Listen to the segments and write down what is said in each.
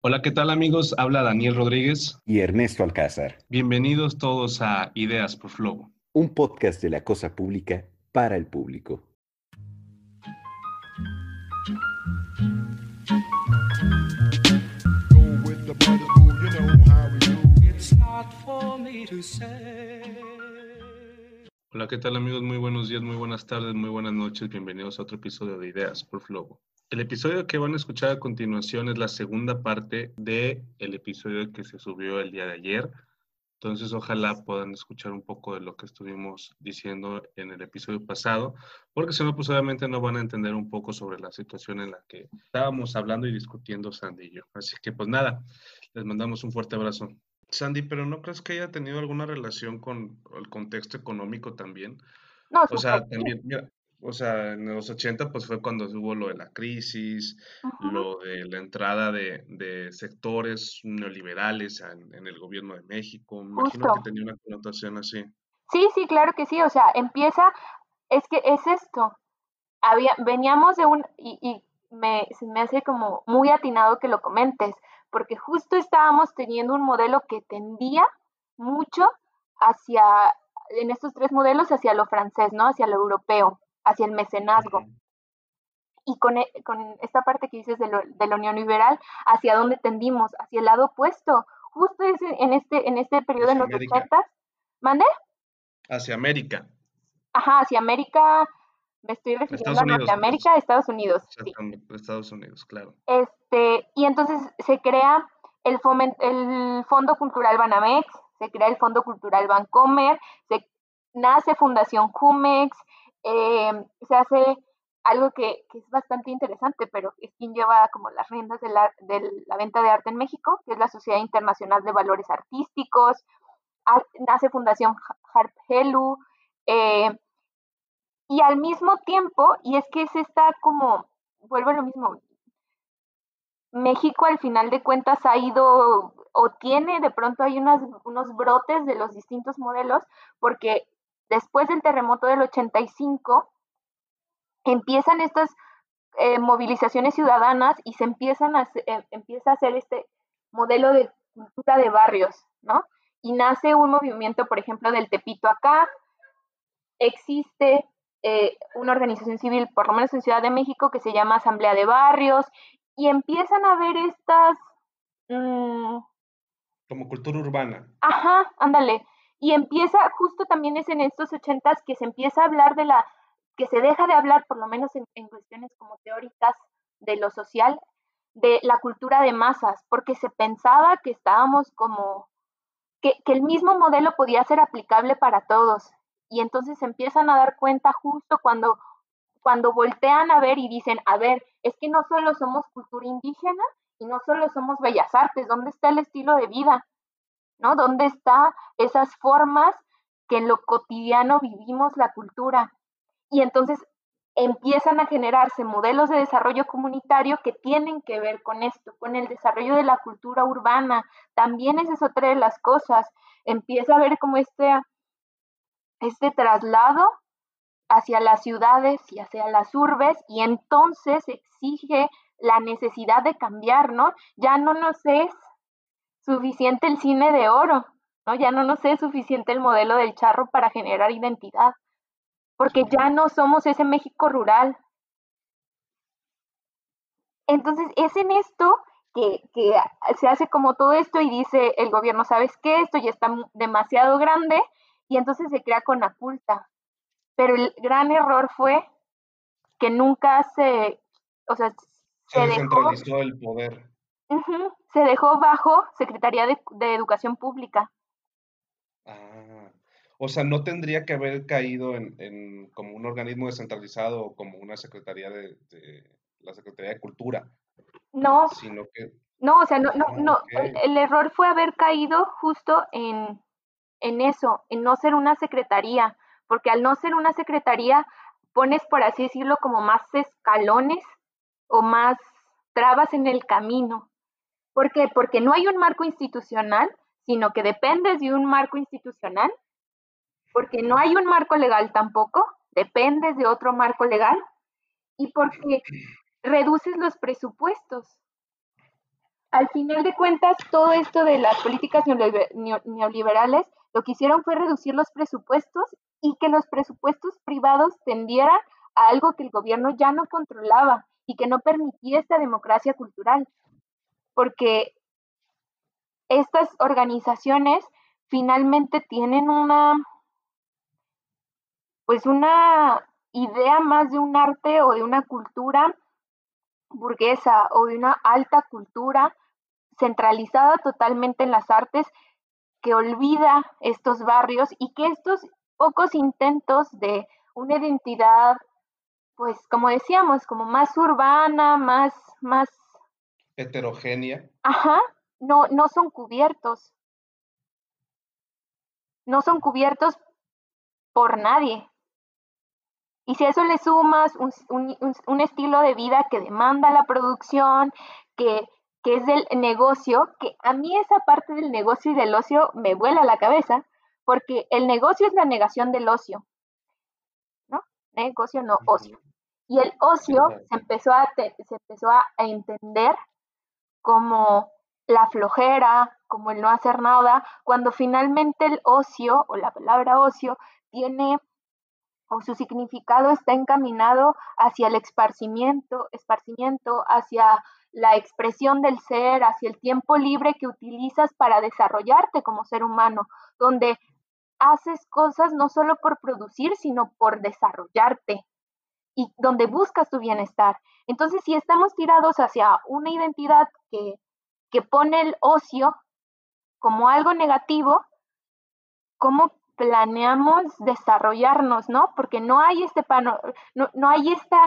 Hola, ¿qué tal amigos? Habla Daniel Rodríguez y Ernesto Alcázar. Bienvenidos todos a Ideas por Flow. Un podcast de la cosa pública para el público. Hola, ¿qué tal amigos? Muy buenos días, muy buenas tardes, muy buenas noches. Bienvenidos a otro episodio de Ideas por Flow. El episodio que van a escuchar a continuación es la segunda parte del el episodio que se subió el día de ayer. Entonces, ojalá puedan escuchar un poco de lo que estuvimos diciendo en el episodio pasado, porque si no, pues obviamente no van a entender un poco sobre la situación en la que estábamos hablando y discutiendo Sandy y yo. Así que, pues nada, les mandamos un fuerte abrazo. Sandy, pero ¿no crees que haya tenido alguna relación con el contexto económico también? No, o sea, también, mira, o sea, en los 80 pues fue cuando hubo lo de la crisis, lo de la entrada de, de sectores neoliberales en, en, el gobierno de México. Me imagino que tenía una connotación así. Sí, sí, claro que sí. O sea, empieza, es que es esto. Había, veníamos de un, y, y me, se me hace como muy atinado que lo comentes, porque justo estábamos teniendo un modelo que tendía mucho hacia, en estos tres modelos, hacia lo francés, ¿no? Hacia lo europeo hacia el mecenazgo. Y con, e, con, esta parte que dices de, lo, de, la Unión Liberal, ¿hacia dónde tendimos? Hacia el lado opuesto. Justo en este, en este periodo de los 80. ¿Mande? Hacia América. Ajá, hacia América. Me estoy refiriendo a Norteamérica, Estados Unidos. Sí. Estados Unidos, claro. Este, y entonces se crea el, foment, el Fondo Cultural Banamex, se crea el Fondo Cultural Bancomer, se nace Fundación Cumex, eh, se hace algo que, que, es bastante interesante, pero es quien lleva como las riendas de la, de la, venta de arte en México, que es la Sociedad Internacional de Valores Artísticos, nace Fundación Harp Helu, eh, y al mismo tiempo, y es que se está como, vuelvo a lo mismo, México al final de cuentas ha ido o tiene, de pronto hay unas, unos brotes de los distintos modelos, porque después del terremoto del 85, empiezan estas eh, movilizaciones ciudadanas y se empiezan a, eh, empieza a hacer este modelo de cultura de barrios, ¿no? Y nace un movimiento, por ejemplo, del Tepito acá, existe eh, una organización civil, por lo menos en Ciudad de México, que se llama Asamblea de Barrios, y empiezan a ver estas... Mmm, Como cultura urbana. Ajá, ándale. Y empieza, justo también es en estos ochentas que se empieza a hablar de la, que se deja de hablar, por lo menos en, en cuestiones como teóricas de lo social, de la cultura de masas, porque se pensaba que estábamos como, que, que el mismo modelo podía ser aplicable para todos. Y entonces se empiezan a dar cuenta justo cuando, cuando voltean a ver y dicen, a ver, es que no solo somos cultura indígena y no solo somos bellas artes, ¿dónde está el estilo de vida? ¿No? ¿Dónde están esas formas que en lo cotidiano vivimos la cultura? Y entonces empiezan a generarse modelos de desarrollo comunitario que tienen que ver con esto, con el desarrollo de la cultura urbana. También esa es otra de las cosas. Empieza a ver como este, este traslado hacia las ciudades y hacia las urbes y entonces exige la necesidad de cambiar, ¿no? Ya no nos es suficiente el cine de oro, ¿no? Ya no nos es suficiente el modelo del charro para generar identidad, porque ya no somos ese México rural. Entonces, es en esto que, que se hace como todo esto y dice el gobierno, ¿sabes qué? Esto ya está demasiado grande y entonces se crea con oculta. Pero el gran error fue que nunca se, o sea, se, se descentralizó el poder. Uh -huh, se dejó bajo Secretaría de, de, Educación Pública. Ah, o sea, no tendría que haber caído en, en como un organismo descentralizado o como una Secretaría de, de, la Secretaría de Cultura. No. Sino que. No, o sea, no, no, ah, no. Okay. El, el, error fue haber caído justo en, en eso, en no ser una secretaría, porque al no ser una secretaría pones, por así decirlo, como más escalones o más trabas en el camino. ¿Por qué? Porque no hay un marco institucional, sino que dependes de un marco institucional, porque no hay un marco legal tampoco, dependes de otro marco legal, y porque reduces los presupuestos. al final de cuentas, todo esto de las políticas neoliberales lo que hicieron fue reducir los presupuestos y que los presupuestos privados tendieran a algo que el gobierno ya no controlaba y que no permitía esta democracia cultural. Porque estas organizaciones finalmente tienen una, pues una idea más de un arte o de una cultura burguesa o de una alta cultura centralizada totalmente en las artes que olvida estos barrios y que estos pocos intentos de una identidad, pues como decíamos, como más urbana, más, más heterogénea. Ajá, no, no son cubiertos. No son cubiertos por nadie. Y si a eso le sumas un, estilo de vida que demanda la producción, que, que, es del negocio, que a mí esa parte del negocio y del ocio me vuela la cabeza, porque el negocio es la negación del ocio, ¿no? Negocio no ocio. Y el ocio se empezó a, se empezó a entender como la flojera, como el no hacer nada, cuando finalmente el ocio o la palabra ocio tiene o su significado está encaminado hacia el esparcimiento, esparcimiento, hacia la expresión del ser, hacia el tiempo libre que utilizas para desarrollarte como ser humano, donde haces cosas no solo por producir, sino por desarrollarte y donde buscas tu bienestar. Entonces, si estamos tirados hacia una identidad que, que pone el ocio como algo negativo, ¿cómo planeamos desarrollarnos, ¿no? Porque no hay este pano, no, no hay esta,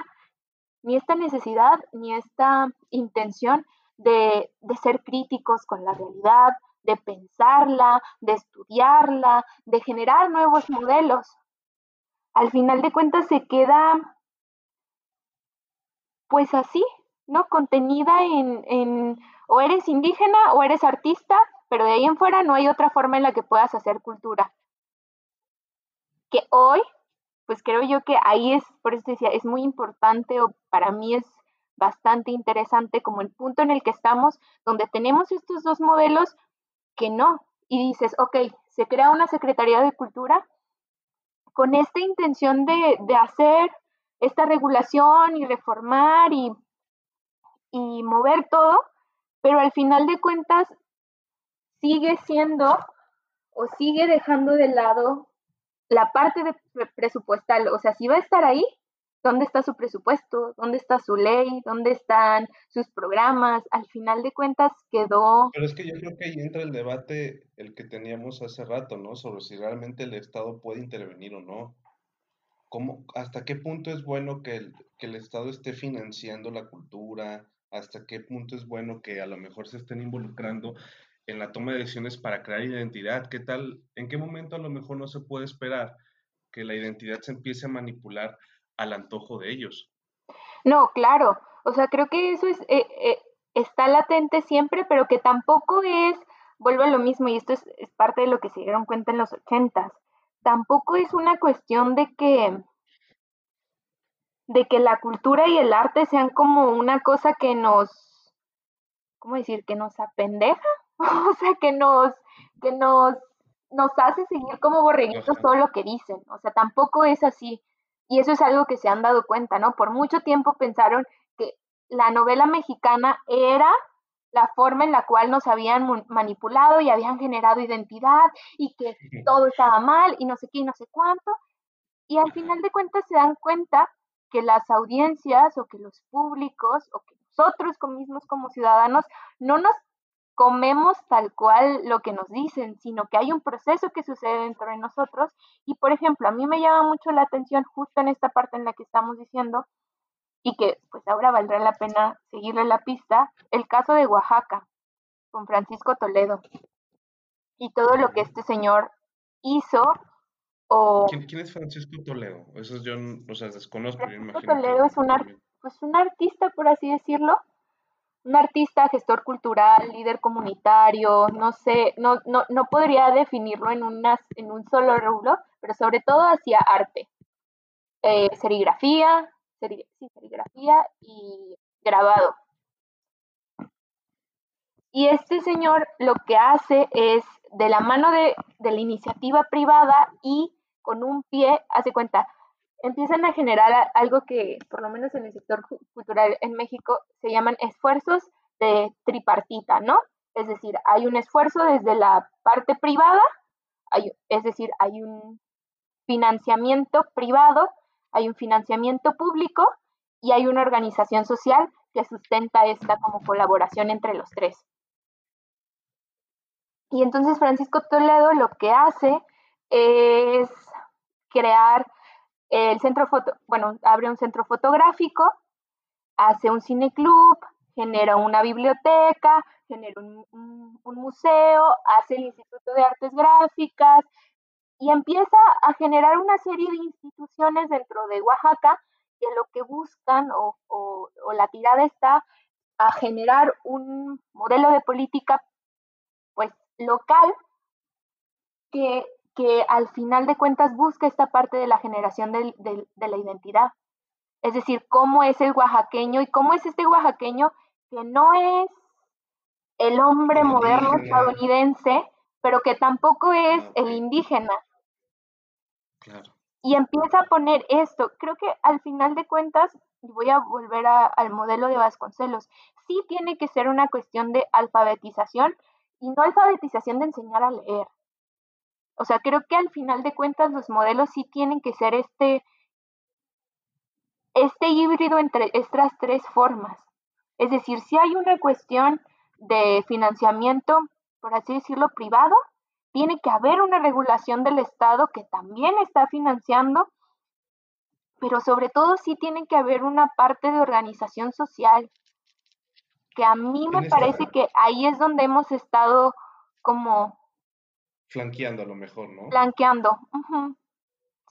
ni esta necesidad, ni esta intención de, de ser críticos con la realidad, de pensarla, de estudiarla, de generar nuevos modelos. Al final de cuentas se queda, pues así, ¿no? Contenida en, o eres indígena o eres artista, pero de ahí en fuera no hay otra forma en la que puedas hacer cultura que hoy, pues creo yo que ahí es, por eso decía, es muy importante o para mí es bastante interesante como el punto en el que estamos, donde tenemos estos dos modelos que no. Y dices, ok, se crea una Secretaría de Cultura con esta intención de, de hacer esta regulación y reformar y, y mover todo, pero al final de cuentas sigue siendo o sigue dejando de lado la parte de presupuestal, o sea, si va a estar ahí, ¿dónde está su presupuesto? ¿Dónde está su ley? ¿Dónde están sus programas? Al final de cuentas quedó... Pero es que yo creo que ahí entra el debate, el que teníamos hace rato, ¿no? Sobre si realmente el Estado puede intervenir o no. ¿Cómo, ¿Hasta qué punto es bueno que el, que el Estado esté financiando la cultura? ¿Hasta qué punto es bueno que a lo mejor se estén involucrando en la toma de decisiones para crear identidad? ¿Qué tal? ¿En qué momento a lo mejor no se puede esperar que la identidad se empiece a manipular al antojo de ellos? No, claro. O sea, creo que eso es, eh, eh, está latente siempre, pero que tampoco es, vuelvo a lo mismo, y esto es, es parte de lo que se dieron cuenta en los ochentas, tampoco es una cuestión de que de que la cultura y el arte sean como una cosa que nos, ¿cómo decir? Que nos apendeja, o sea, que nos, que nos, nos hace seguir como borreguitos todo lo que dicen, o sea, tampoco es así. Y eso es algo que se han dado cuenta, ¿no? Por mucho tiempo pensaron que la novela mexicana era la forma en la cual nos habían manipulado y habían generado identidad y que todo estaba mal y no sé qué y no sé cuánto. Y al final de cuentas se dan cuenta que las audiencias o que los públicos o que nosotros mismos como ciudadanos no nos comemos tal cual lo que nos dicen, sino que hay un proceso que sucede dentro de nosotros. Y por ejemplo, a mí me llama mucho la atención justo en esta parte en la que estamos diciendo, y que pues ahora valdrá la pena seguirle la pista, el caso de Oaxaca, con Francisco Toledo, y todo lo que este señor hizo. O... ¿Quién, es Francisco Toledo? Eso yo, o sea, desconozco. Francisco Toledo es un, pues, un artista, por así decirlo, un artista, gestor cultural, líder comunitario, no sé, no, no, no podría definirlo en, unas, en un solo rubro, pero sobre todo hacía arte, eh, serigrafía, serigrafía y grabado. Y este señor lo que hace es, de la mano de, de la iniciativa privada y con un pie, hace cuenta, empiezan a generar algo que, por lo menos en el sector cultural en México, se llaman esfuerzos de tripartita, ¿no? Es decir, hay un esfuerzo desde la parte privada, hay, es decir, hay un financiamiento privado, hay un financiamiento público y hay una organización social que sustenta esta como colaboración entre los tres. Y entonces Francisco Toledo lo que hace es crear el centro foto, bueno, abre un centro fotográfico, hace un cineclub, genera una biblioteca, genera un, museo, hace el Instituto de Artes Gráficas y empieza a generar una serie de instituciones dentro de Oaxaca que lo que buscan o, o la tirada está a generar un modelo de política pues local que que al final de cuentas busca esta parte de la generación de, la identidad. Es decir, cómo es el oaxaqueño y cómo es este oaxaqueño que no es el hombre moderno estadounidense, pero que tampoco es ah, el indígena. Y empieza a poner esto. Creo que al final de cuentas, y voy a volver al modelo de Vasconcelos, sí tiene que ser una cuestión de alfabetización y no alfabetización de enseñar a leer. O sea, creo que al final de cuentas los modelos sí tienen que ser este, este híbrido entre estas tres formas. Es decir, si hay una cuestión de financiamiento, por así decirlo, privado, tiene que haber una regulación del Estado que también está financiando, pero sobre todo sí tiene que haber una parte de organización social, que a mí me parece que ahí es donde hemos estado como Flanqueando a lo mejor, ¿no? Flanqueando,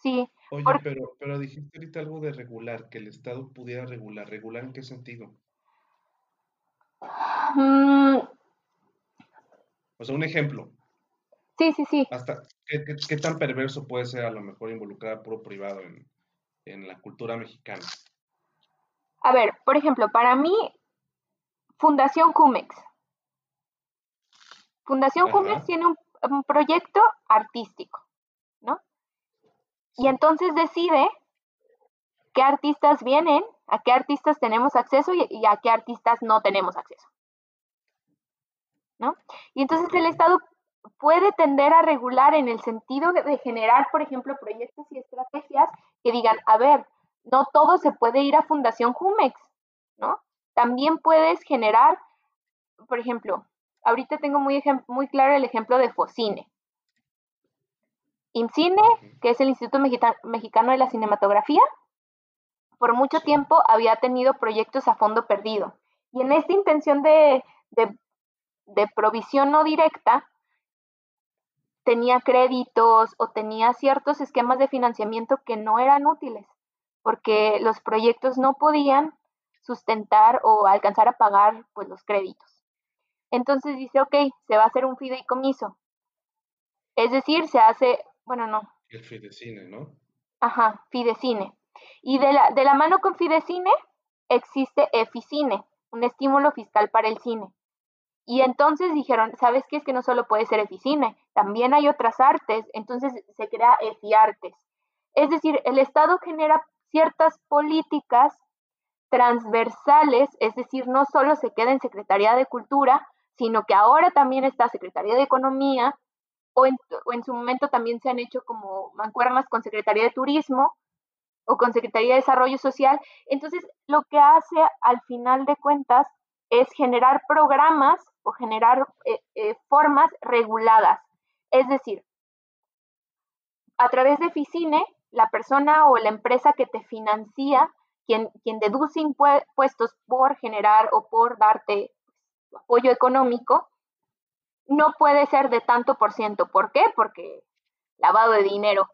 sí. Oye, pero, pero dijiste ahorita algo de regular, que el Estado pudiera regular. ¿Regular en qué sentido? Mm. O sea, un ejemplo. Sí, sí, sí. Hasta, ¿qué, tan perverso puede ser a lo mejor involucrar a puro privado en, en la cultura mexicana? A ver, por ejemplo, para mí, Fundación Cumex. Fundación Cumex tiene un un proyecto artístico, ¿no? Y entonces decide qué artistas vienen, a qué artistas tenemos acceso y, a qué artistas no tenemos acceso. ¿No? Y entonces el Estado puede tender a regular en el sentido de generar, por ejemplo, proyectos y estrategias que digan, a ver, no todo se puede ir a Fundación Jumex, ¿no? También puedes generar, por ejemplo, ahorita tengo muy, muy claro el ejemplo de Focine. IMCINE, que es el Instituto Mexicano de la Cinematografía, por mucho tiempo había tenido proyectos a fondo perdido. Y en esta intención de, de provisión no directa, tenía créditos o tenía ciertos esquemas de financiamiento que no eran útiles, porque los proyectos no podían sustentar o alcanzar a pagar pues, los créditos. Entonces dice, ok, se va a hacer un fideicomiso. Es decir, se hace, bueno, no. El fidecine, ¿no? Ajá, fidecine. Y de la, de la mano con fidecine existe eficine, un estímulo fiscal para el cine. Y entonces dijeron, ¿sabes qué? Es que no solo puede ser eficine, también hay otras artes, entonces se crea efiartes. Es decir, el Estado genera ciertas políticas transversales, es decir, no solo se queda en Secretaría de Cultura, sino que ahora también está Secretaría de Economía, o en, su momento también se han hecho como mancuernas con Secretaría de Turismo o con Secretaría de Desarrollo Social. Entonces, lo que hace al final de cuentas es generar programas o generar eh, eh, formas reguladas. Es decir, a través de Ficine, la persona o la empresa que te financia, quien, quien deduce impuestos por generar o por darte apoyo económico, no puede ser de tanto por ciento. ¿Por qué? Porque lavado de dinero.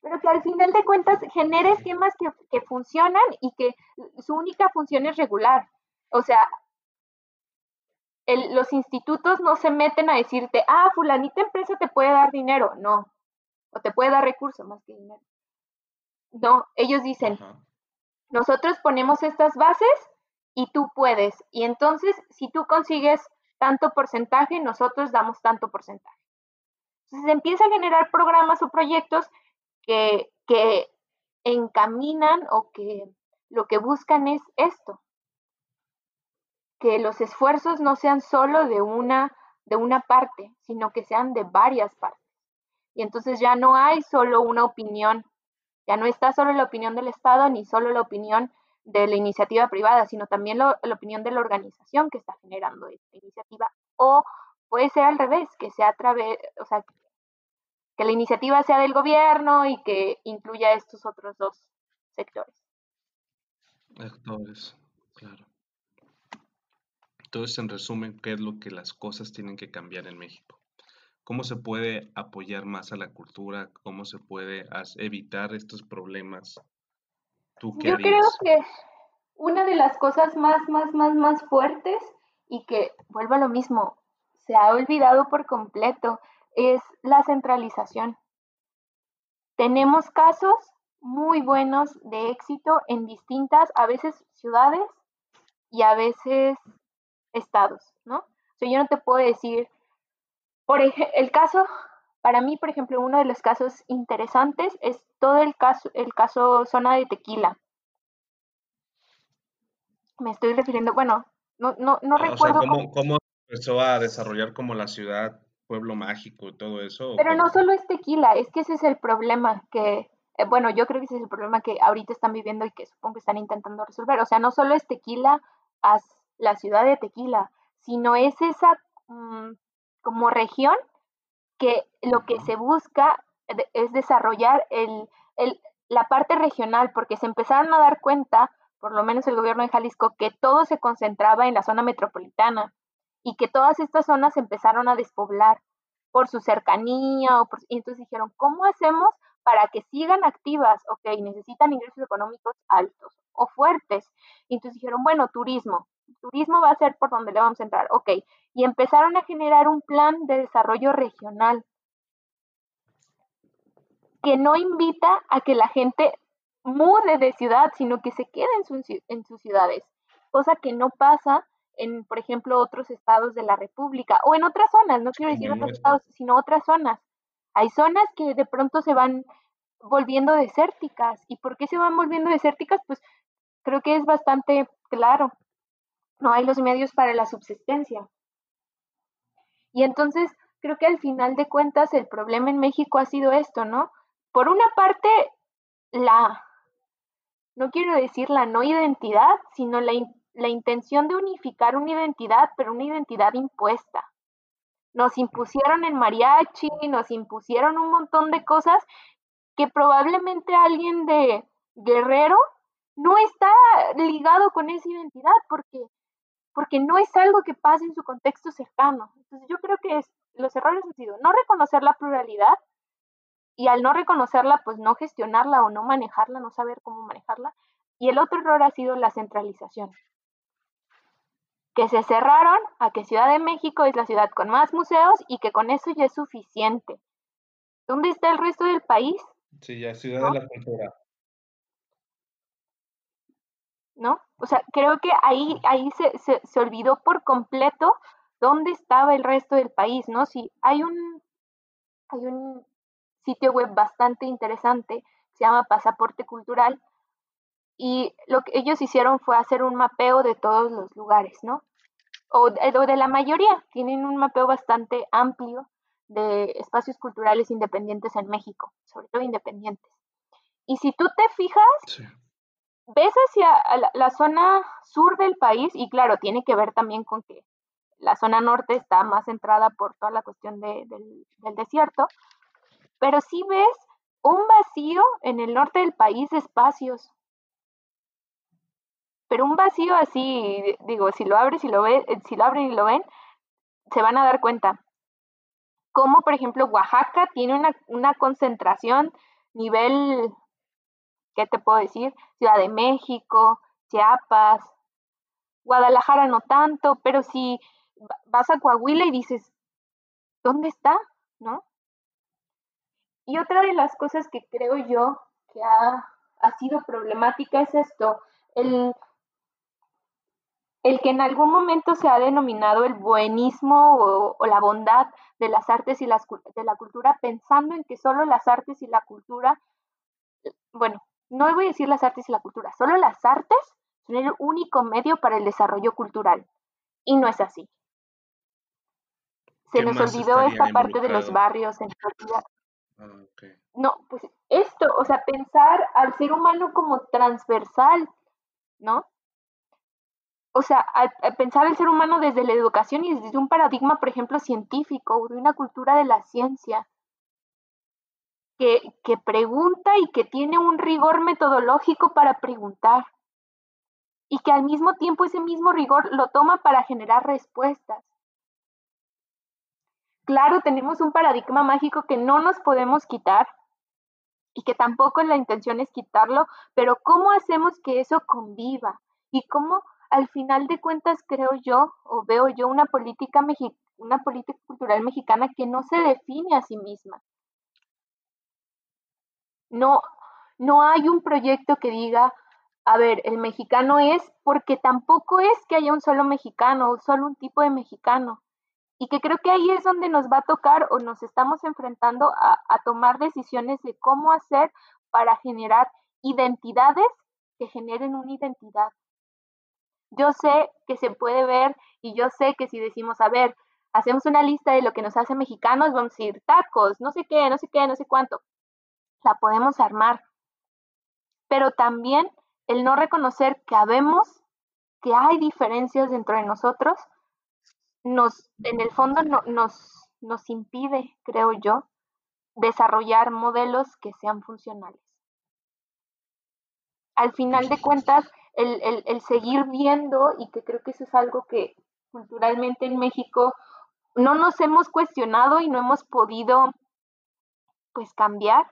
Pero que al final de cuentas genere esquemas que, funcionan y que su única función es regular. O sea, los institutos no se meten a decirte, ah, fulanita empresa te puede dar dinero. No. O te puede dar recursos más que dinero. No, ellos dicen, nosotros ponemos estas bases y tú puedes. Y entonces, si tú consigues tanto porcentaje, nosotros damos tanto porcentaje. Entonces empieza a generar programas o proyectos que, que encaminan o que lo que buscan es esto, que los esfuerzos no sean solo de una, de una parte, sino que sean de varias partes. Y entonces ya no hay solo una opinión, ya no está solo la opinión del Estado ni solo la opinión de la iniciativa privada, sino también la opinión de la organización que está generando esta iniciativa. O puede ser al revés, que sea a través, o sea, que la iniciativa sea del gobierno y que incluya estos otros dos sectores. Actores, claro. Entonces, en resumen, ¿qué es lo que las cosas tienen que cambiar en México? ¿Cómo se puede apoyar más a la cultura? ¿Cómo se puede evitar estos problemas yo creo que una de las cosas más, más, más, más fuertes y que, vuelvo a lo mismo, se ha olvidado por completo, es la centralización. Tenemos casos muy buenos de éxito en distintas, a veces ciudades y a veces estados, ¿no? O sea, yo no te puedo decir, por el caso para mí, por ejemplo, uno de los casos interesantes es todo el caso, el caso zona de tequila. Me estoy refiriendo, bueno, no, no, no ah, recuerdo. ¿cómo, empezó a desarrollar como la ciudad, pueblo mágico y todo eso? Pero no solo es tequila, es que ese es el problema que, eh, bueno, yo creo que ese es el problema que ahorita están viviendo y que supongo que están intentando resolver. O sea, no solo es tequila, la ciudad de tequila, sino es esa mm, como región que lo que se busca es desarrollar el, la parte regional, porque se empezaron a dar cuenta, por lo menos el gobierno de Jalisco, que todo se concentraba en la zona metropolitana y que todas estas zonas empezaron a despoblar por su cercanía, o y entonces dijeron, ¿cómo hacemos para que sigan activas? Ok, necesitan ingresos económicos altos o fuertes. Y entonces dijeron, bueno, turismo, turismo va a ser por donde le vamos a entrar, ok. Y empezaron a generar un plan de desarrollo regional que no invita a que la gente mude de ciudad, sino que se quede en, en sus ciudades, cosa que no pasa en, por ejemplo, otros estados de la República o en otras zonas, no quiero decir otros estados, sino otras zonas. Hay zonas que de pronto se van volviendo desérticas. ¿Y por qué se van volviendo desérticas? Pues creo que es bastante claro no hay los medios para la subsistencia. Y entonces creo que al final de cuentas el problema en México ha sido esto, ¿no? Por una parte, la, no quiero decir la no identidad, sino la, la intención de unificar una identidad, pero una identidad impuesta. Nos impusieron el mariachi, nos impusieron un montón de cosas que probablemente alguien de Guerrero no está ligado con esa identidad porque porque no es algo que pase en su contexto cercano. Entonces yo creo que los errores han sido no reconocer la pluralidad y al no reconocerla, pues no gestionarla o no manejarla, no saber cómo manejarla. Y el otro error ha sido la centralización. Que se cerraron a que Ciudad de México es la ciudad con más museos y que con eso ya es suficiente. ¿Dónde está el resto del país? Sí, ya Ciudad de la Cultura. ¿No? O sea, creo que ahí, ahí se, se, olvidó por completo dónde estaba el resto del país, ¿no? Si hay un, hay un sitio web bastante interesante, se llama Pasaporte Cultural, y lo que ellos hicieron fue hacer un mapeo de todos los lugares, ¿no? O de, o de la mayoría, tienen un mapeo bastante amplio de espacios culturales independientes en México, sobre todo independientes. Y si tú te fijas, ves hacia la, zona sur del país, y claro, tiene que ver también con que la zona norte está más centrada por toda la cuestión del, desierto, pero sí ves un vacío en el norte del país de espacios. Pero un vacío así, digo, si lo abres y lo ves, si lo abren y lo ven, se van a dar cuenta. Como por ejemplo Oaxaca tiene una, una concentración nivel ¿qué te puedo decir? Ciudad de México, Chiapas, Guadalajara no tanto, pero si vas a Coahuila y dices, ¿dónde está? ¿No? Y otra de las cosas que creo yo que ha, sido problemática es esto, el, el que en algún momento se ha denominado el buenismo o, la bondad de las artes y las, de la cultura, pensando en que solo las artes y la cultura, bueno, no voy a decir las artes y la cultura, solo las artes son el único medio para el desarrollo cultural. Y no es así. Se nos olvidó esta parte de los barrios en ah, No, pues esto, o sea, pensar al ser humano como transversal, ¿no? O sea, pensar al ser humano desde la educación y desde un paradigma, por ejemplo, científico, de una cultura de la ciencia, que, pregunta y que tiene un rigor metodológico para preguntar, y que al mismo tiempo ese mismo rigor lo toma para generar respuestas. Claro, tenemos un paradigma mágico que no nos podemos quitar y que tampoco la intención es quitarlo, pero ¿cómo hacemos que eso conviva? Y cómo al final de cuentas creo yo o veo yo una política cultural mexicana que no se define a sí misma. No, no hay un proyecto que diga, a ver, el mexicano es porque tampoco es que haya un solo mexicano o solo un tipo de mexicano. Y que creo que ahí es donde nos va a tocar o nos estamos enfrentando a, tomar decisiones de cómo hacer para generar identidades que generen una identidad. Yo sé que se puede ver y yo sé que si decimos, a ver, hacemos una lista de lo que nos hace mexicanos, vamos a decir tacos, no sé qué, no sé qué, no sé cuánto. La podemos armar. Pero también el no reconocer que habemos, que hay diferencias dentro de nosotros, nos, en el fondo nos, nos impide, creo yo, desarrollar modelos que sean funcionales. Al final de cuentas, el, el, seguir viendo, y que creo que eso es algo que culturalmente en México no nos hemos cuestionado y no hemos podido pues cambiar,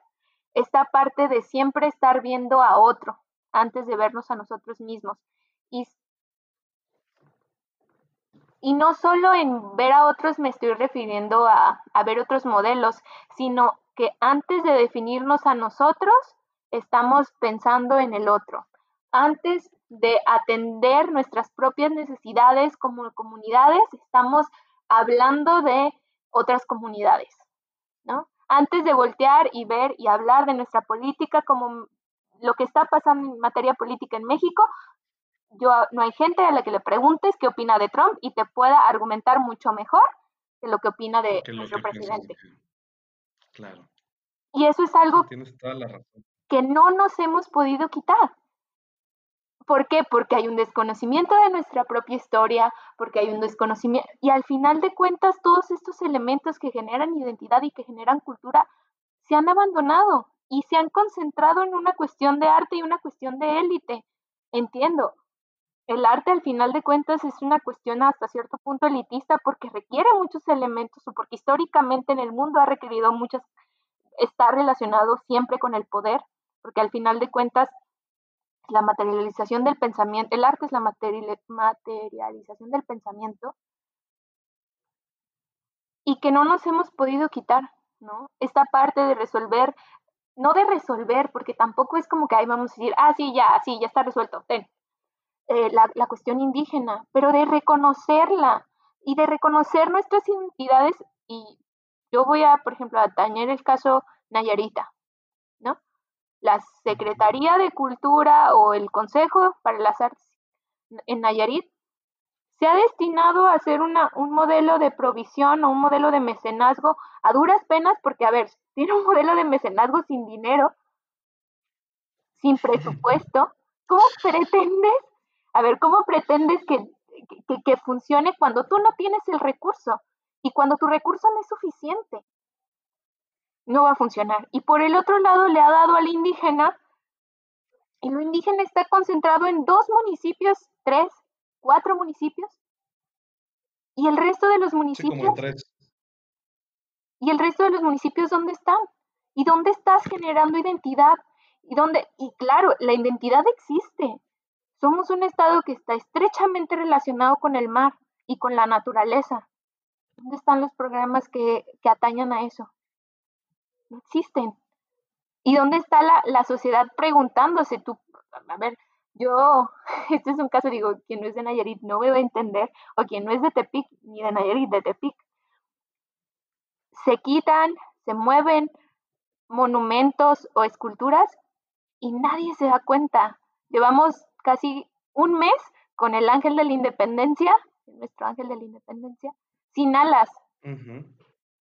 esta parte de siempre estar viendo a otro antes de vernos a nosotros mismos. Y y no solo en ver a otros me estoy refiriendo a, ver otros modelos, sino que antes de definirnos a nosotros, estamos pensando en el otro. Antes de atender nuestras propias necesidades como comunidades, estamos hablando de otras comunidades, ¿no? Antes de voltear y ver y hablar de nuestra política como lo que está pasando en materia política en México, yo, no hay gente a la que le preguntes qué opina de Trump y te pueda argumentar mucho mejor que lo que opina de nuestro presidente. Claro. Y eso es algo que no nos hemos podido quitar. ¿Por qué? Porque hay un desconocimiento de nuestra propia historia, porque hay un desconocimiento, y al final de cuentas todos estos elementos que generan identidad y que generan cultura se han abandonado y se han concentrado en una cuestión de arte y una cuestión de élite. Entiendo, el arte al final de cuentas es una cuestión hasta cierto punto elitista porque requiere muchos elementos o porque históricamente en el mundo ha requerido muchas, está relacionado siempre con el poder, porque al final de cuentas la materialización del pensamiento, el arte es la materialización del pensamiento y que no nos hemos podido quitar, ¿no? Esta parte de resolver, no de resolver, porque tampoco es como que ahí vamos a decir, ah, sí, ya, sí, ya está resuelto, ten, eh, la, cuestión indígena, pero de reconocerla y de reconocer nuestras identidades. Y yo voy a, por ejemplo, a el caso Nayarita, ¿no? La Secretaría de Cultura o el Consejo para las Artes en Nayarit se ha destinado a hacer una, un modelo de provisión o un modelo de mecenazgo a duras penas, porque, a ver, tiene un modelo de mecenazgo sin dinero, sin presupuesto, ¿cómo pretendes a ver, ¿cómo pretendes que, que, funcione cuando tú no tienes el recurso y cuando tu recurso no es suficiente? No va a funcionar. Y por el otro lado le ha dado al indígena, y lo indígena está concentrado en dos municipios, tres, cuatro municipios, y el resto de los municipios... ¿Y el resto de los municipios dónde están? ¿Y dónde estás generando identidad? ¿Y dónde? Y claro, la identidad existe, somos un estado que está estrechamente relacionado con el mar y con la naturaleza. ¿Dónde están los programas que, atañan a eso? No existen. ¿Y dónde está la, sociedad preguntándose tú? A ver, yo, este es un caso, digo, quien no es de Nayarit no me va a entender, o quien no es de Tepic, ni de Nayarit, de Tepic. Se quitan, se mueven monumentos o esculturas y nadie se da cuenta. Llevamos casi un mes con el ángel de la independencia, nuestro ángel de la independencia, sin alas.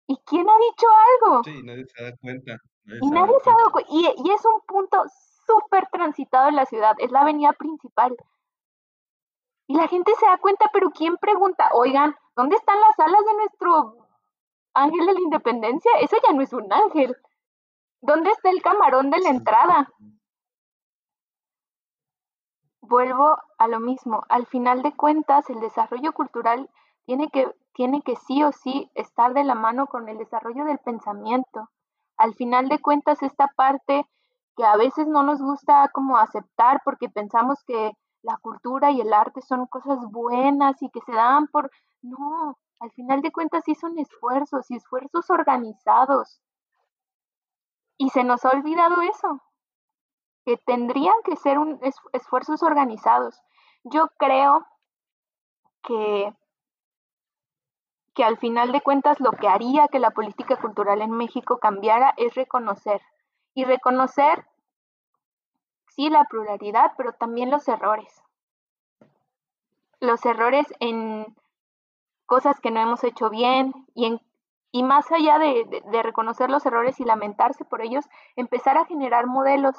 ¿Y quién ha dicho algo? Sí, nadie se da cuenta. y nadie se ha dado cuenta. Y, y es un punto súper transitado en la ciudad, es la avenida principal. Y la gente se da cuenta, pero ¿quién pregunta? Oigan, ¿dónde están las alas de nuestro ángel de la independencia? Eso ya no es un ángel. ¿Dónde está el camarón de la entrada? Vuelvo a lo mismo. Al final de cuentas, el desarrollo cultural tiene que, tiene que sí o sí estar de la mano con el desarrollo del pensamiento. Al final de cuentas, esta parte que a veces no nos gusta como aceptar porque pensamos que la cultura y el arte son cosas buenas y que se dan por... No, al final de cuentas sí son esfuerzos y esfuerzos organizados. Y se nos ha olvidado eso, que tendrían que ser un esfuerzos organizados. Yo creo que, que al final de cuentas lo que haría que la política cultural en México cambiara es reconocer. Y reconocer, sí, la pluralidad, pero también los errores. Los errores en cosas que no hemos hecho bien y en y más allá de, reconocer los errores y lamentarse por ellos, empezar a generar modelos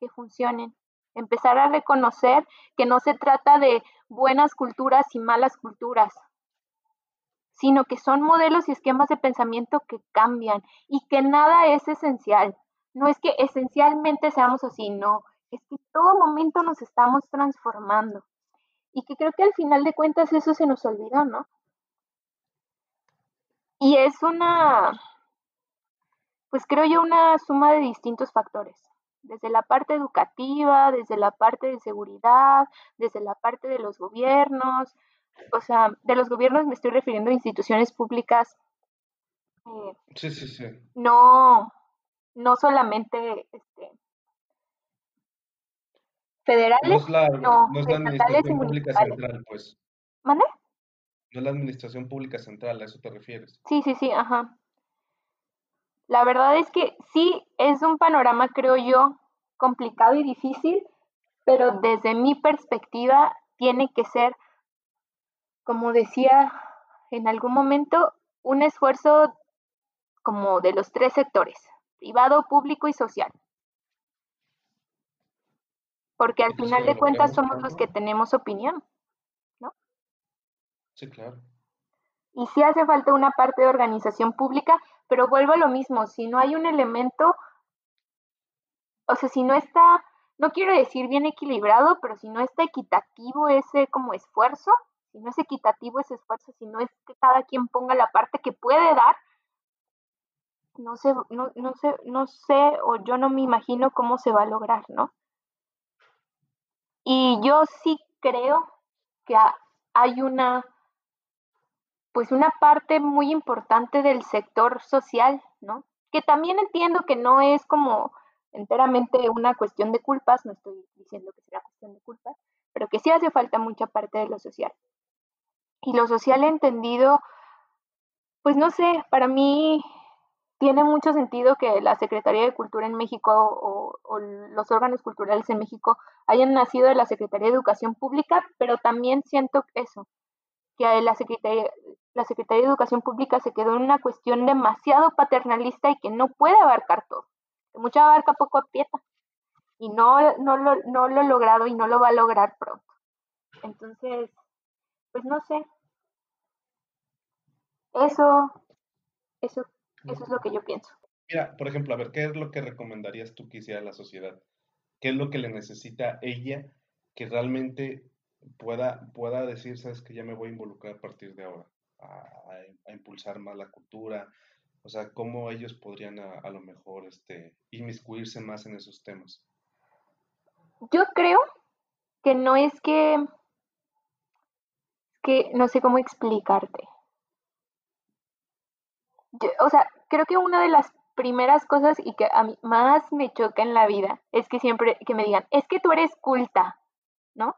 que funcionen, empezar a reconocer que no se trata de buenas culturas y malas culturas, sino que son modelos y esquemas de pensamiento que cambian y que nada es esencial. No es que esencialmente seamos así, no, es que todo momento nos estamos transformando. Y que creo que al final de cuentas eso se nos olvida, ¿no? Y es una, pues creo yo, una suma de distintos factores, desde la parte educativa, desde la parte de seguridad, desde la parte de los gobiernos, o sea, de los gobiernos me estoy refiriendo a instituciones públicas. Eh, sí, sí, sí. No, no solamente este, federales, no, es la, no, no es la administración pública central, pues. ¿Mande? No la administración pública central, ¿a eso te refieres? Sí, sí, sí, ajá. La verdad es que sí es un panorama, creo yo, complicado y difícil, pero desde mi perspectiva tiene que ser, como decía en algún momento, un esfuerzo como de los tres sectores, privado, público y social. Porque al final de cuentas somos los que tenemos opinión. Sí, claro. Y sí hace falta una parte de organización pública, pero vuelvo a lo mismo, si no hay un elemento, o sea, si no está, no quiero decir bien equilibrado, pero si no está equitativo ese como esfuerzo, si no es equitativo ese esfuerzo, si no es que cada quien ponga la parte que puede dar, no sé, no, no sé, no sé, o yo no me imagino cómo se va a lograr, ¿no? Y yo sí creo que hay una pues una parte muy importante del sector social, ¿no? Que también entiendo que no es como enteramente una cuestión de culpas, no estoy diciendo que sea cuestión de culpas, pero que sí hace falta mucha parte de lo social. Y lo social entendido, pues no sé, para mí tiene mucho sentido que la Secretaría de Cultura en México o, o, los órganos culturales en México hayan nacido de la Secretaría de Educación Pública, pero también siento eso, que la Secretaría, la Secretaría de Educación Pública se quedó en una cuestión demasiado paternalista y que no puede abarcar todo. Mucha abarca poco aprieta. Y no, no, lo, no lo ha logrado y no lo va a lograr pronto. Entonces, pues no sé. Eso, eso, eso es lo que yo pienso. Mira, por ejemplo, a ver, ¿qué es lo que recomendarías tú que hiciera la sociedad? ¿Qué es lo que le necesita ella que realmente pueda, pueda decir, sabes que ya me voy a involucrar a partir de ahora, a, impulsar más la cultura, o sea, cómo ellos podrían a, lo mejor este, inmiscuirse más en esos temas. Yo creo que no es que, que no sé cómo explicarte. o sea, creo que una de las primeras cosas y que a mí más me choca en la vida es que siempre que me digan, es que tú eres culta. ¿no?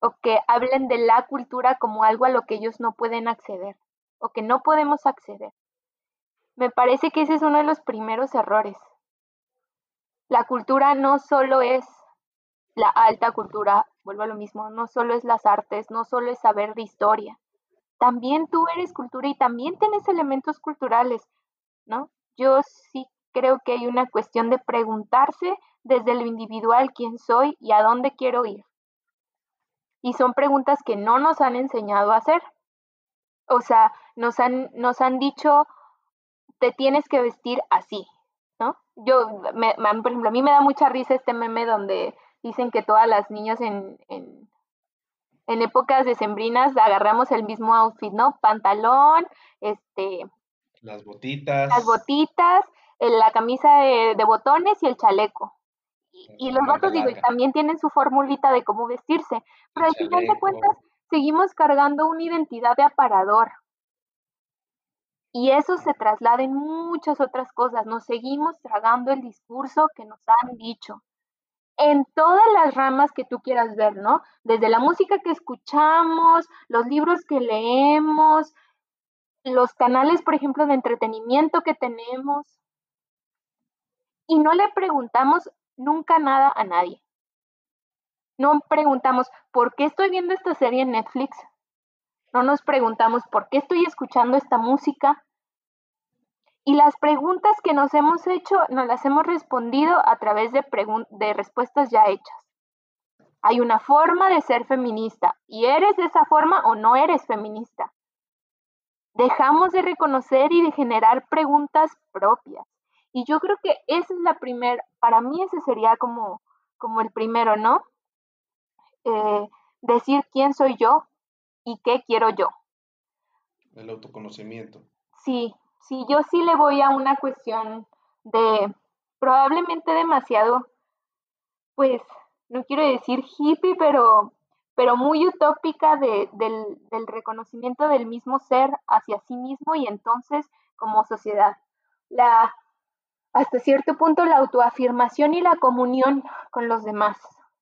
O que hablen de la cultura como algo a lo que ellos no pueden acceder o que no podemos acceder. Me parece que ese es uno de los primeros errores. La cultura no solo es la alta cultura, vuelvo a lo mismo, no solo es las artes, no solo es saber de historia. También tú eres cultura y también tienes elementos culturales, ¿no? Yo sí creo que hay una cuestión de preguntarse desde lo individual quién soy y a dónde quiero ir. Y son preguntas que no nos han enseñado a hacer. O sea, nos han, nos han dicho, te tienes que vestir así, ¿no? Yo, por ejemplo, a mí me da mucha risa este meme donde dicen que todas las niñas en, en, en épocas decembrinas agarramos el mismo outfit, ¿no? Pantalón, este... Las botitas. Las botitas, la camisa de, botones y el chaleco. Y, los vatos, digo, también tienen su formulita de cómo vestirse, pero al final de cuentas seguimos cargando una identidad de aparador. Y eso se traslada en muchas otras cosas. Nos seguimos tragando el discurso que nos han dicho en todas las ramas que tú quieras ver, ¿no? Desde la música que escuchamos, los libros que leemos, los canales, por ejemplo, de entretenimiento que tenemos. Y no le preguntamos nunca nada a nadie. No preguntamos, ¿por qué estoy viendo esta serie en Netflix? No nos preguntamos, ¿por qué estoy escuchando esta música? Y las preguntas que nos hemos hecho, nos las hemos respondido a través de, de respuestas ya hechas. Hay una forma de ser feminista y eres de esa forma o no eres feminista. Dejamos de reconocer y de generar preguntas propias. Y yo creo que esa es la primera, para mí ese sería como, como el primero, ¿no? Eh, decir quién soy yo y qué quiero yo. El autoconocimiento. Sí, Sí, yo sí le voy a una cuestión de probablemente demasiado, pues, no quiero decir hippie, pero, pero muy utópica de, del, del reconocimiento del mismo ser hacia sí mismo y entonces como sociedad. La, hasta cierto punto la autoafirmación y la comunión con los demás.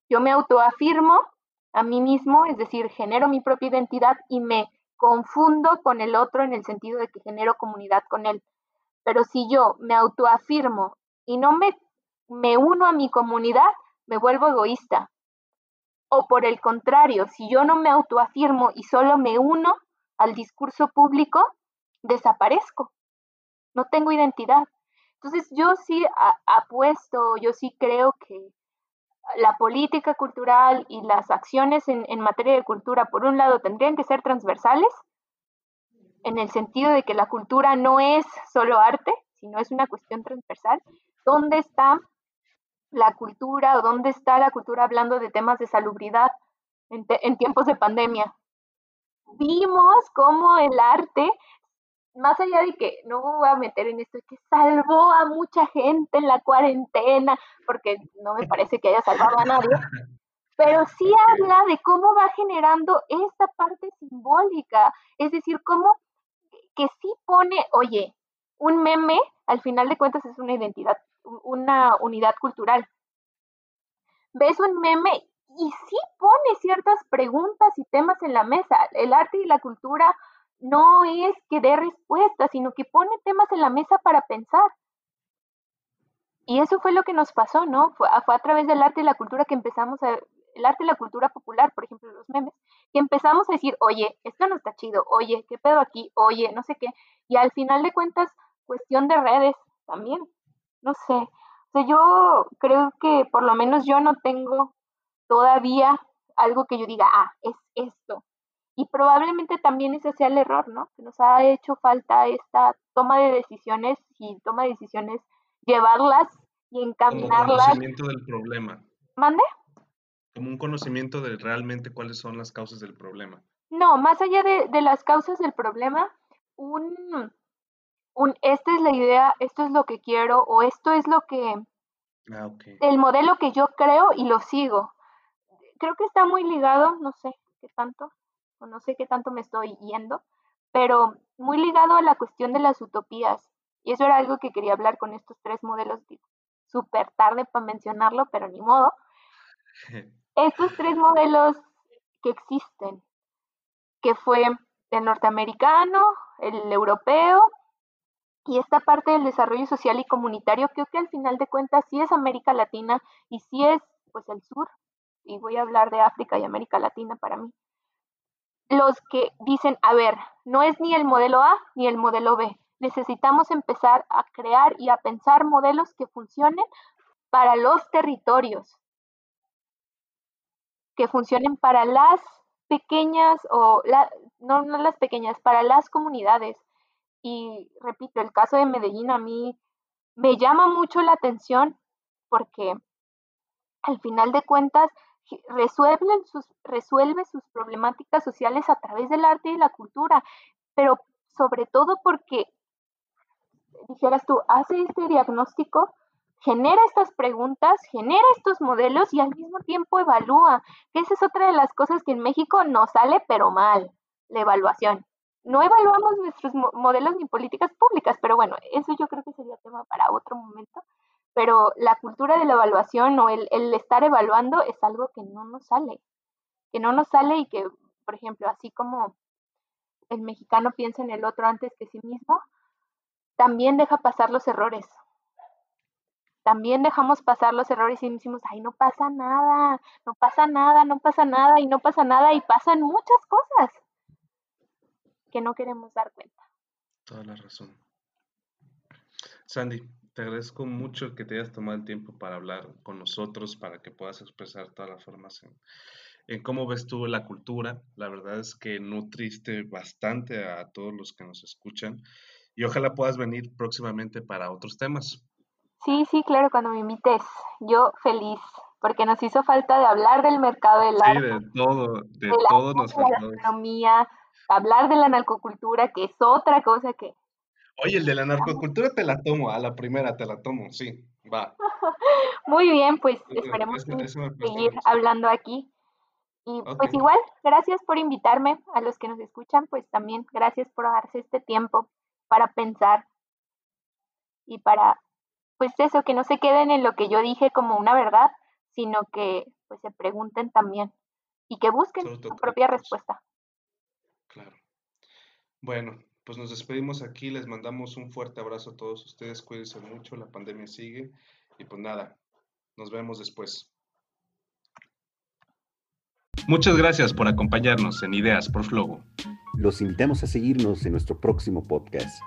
Yo me autoafirmo a mí mismo, es decir, genero mi propia identidad y me confundo con el otro en el sentido de que genero comunidad con él. Pero si yo me autoafirmo y no me, me uno a mi comunidad, me vuelvo egoísta. O por el contrario, si yo no me autoafirmo y solo me uno al discurso público, desaparezco. No tengo identidad. Entonces yo sí apuesto, yo sí creo que la política cultural y las acciones en, materia de cultura, por un lado, tendrían que ser transversales, en el sentido de que la cultura no es solo arte, sino es una cuestión transversal. ¿Dónde está la cultura o dónde está la cultura hablando de temas de salubridad en, en tiempos de pandemia? Vimos cómo el arte más allá de que no voy a meter en esto, que salvó a mucha gente en la cuarentena, porque no me parece que haya salvado a nadie, pero sí habla de cómo va generando esta parte simbólica, es decir, cómo que sí pone, oye, un meme, al final de cuentas es una identidad, una unidad cultural. Ves un meme y sí pone ciertas preguntas y temas en la mesa. El arte y la cultura no es que dé respuestas, sino que pone temas en la mesa para pensar. Y eso fue lo que nos pasó, ¿no? Fue, a través del arte y la cultura que empezamos a, el arte y la cultura popular, por ejemplo, los memes, que empezamos a decir, oye, esto no está chido, oye, ¿qué pedo aquí? Oye, no sé qué. Y al final de cuentas, cuestión de redes también, no sé. O sea, yo creo que por lo menos yo no tengo todavía algo que yo diga, ah, es esto. Y probablemente también ese sea el error, ¿no? Que nos ha hecho falta esta toma de decisiones y toma de decisiones, llevarlas y encaminarlas. Como conocimiento del problema. ¿Mande? Como un conocimiento de realmente cuáles son las causas del problema. No, más allá de, de las causas del problema, un, un, esta es la idea, esto es lo que quiero o esto es lo que, ah, okay. el modelo que yo creo y lo sigo. Creo que está muy ligado, no sé qué tanto, no sé qué tanto me estoy yendo, pero muy ligado a la cuestión de las utopías. Y eso era algo que quería hablar con estos tres modelos, súper tarde para mencionarlo, pero ni modo. estos tres modelos que existen, que fue el norteamericano, el europeo y esta parte del desarrollo social y comunitario, creo que al final de cuentas sí es América Latina y sí es pues el sur, y voy a hablar de África y América Latina para mí. Los que dicen, a ver, no es ni el modelo A ni el modelo B, necesitamos empezar a crear y a pensar modelos que funcionen para los territorios, que funcionen para las pequeñas o no, no las pequeñas, para las comunidades. Y repito, el caso de Medellín a mí me llama mucho la atención porque al final de cuentas resuelve sus, resuelve sus problemáticas sociales a través del arte y la cultura, pero sobre todo porque, dijeras tú, hace este diagnóstico, genera estas preguntas, genera estos modelos y al mismo tiempo evalúa, que esa es otra de las cosas que en México nos sale pero mal, la evaluación. No evaluamos nuestros modelos ni políticas públicas, pero bueno, eso yo creo que sería tema para otro momento pero la cultura de la evaluación o el, estar evaluando es algo que no nos sale, que no nos sale y que, por ejemplo, así como el mexicano piensa en el otro antes que sí mismo, también deja pasar los errores. También dejamos pasar los errores y decimos, ay, no pasa nada, no pasa nada, no pasa nada y no pasa nada y pasan muchas cosas que no queremos dar cuenta. Toda la razón. Sandy, te agradezco mucho que te hayas tomado el tiempo para hablar con nosotros, para que puedas expresar todas las formas en, cómo ves tú la cultura. La verdad es que nutriste bastante a todos los que nos escuchan y ojalá puedas venir próximamente para otros temas. Sí, sí, claro, cuando me invites, yo feliz, porque nos hizo falta de hablar del mercado del arte. Sí, de todo, de, todo nos faltó. De la economía, hablar de la narcocultura, que es otra cosa que Oye, el de la narcocultura te la tomo, a la primera te la tomo, sí, va. Muy bien, pues esperemos seguir hablando aquí. Y pues igual, gracias por invitarme a los que nos escuchan, pues también gracias por darse este tiempo para pensar y para, pues eso, que no se queden en lo que yo dije como una verdad, sino que pues se pregunten también y que busquen su propia respuesta. Claro. Bueno, pues nos despedimos aquí, les mandamos un fuerte abrazo a todos ustedes, cuídense mucho, la pandemia sigue y pues nada, nos vemos después. Muchas gracias por acompañarnos en Ideas por Flogo. Los invitamos a seguirnos en nuestro próximo podcast,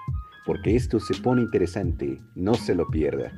porque esto se pone interesante, no se lo pierda.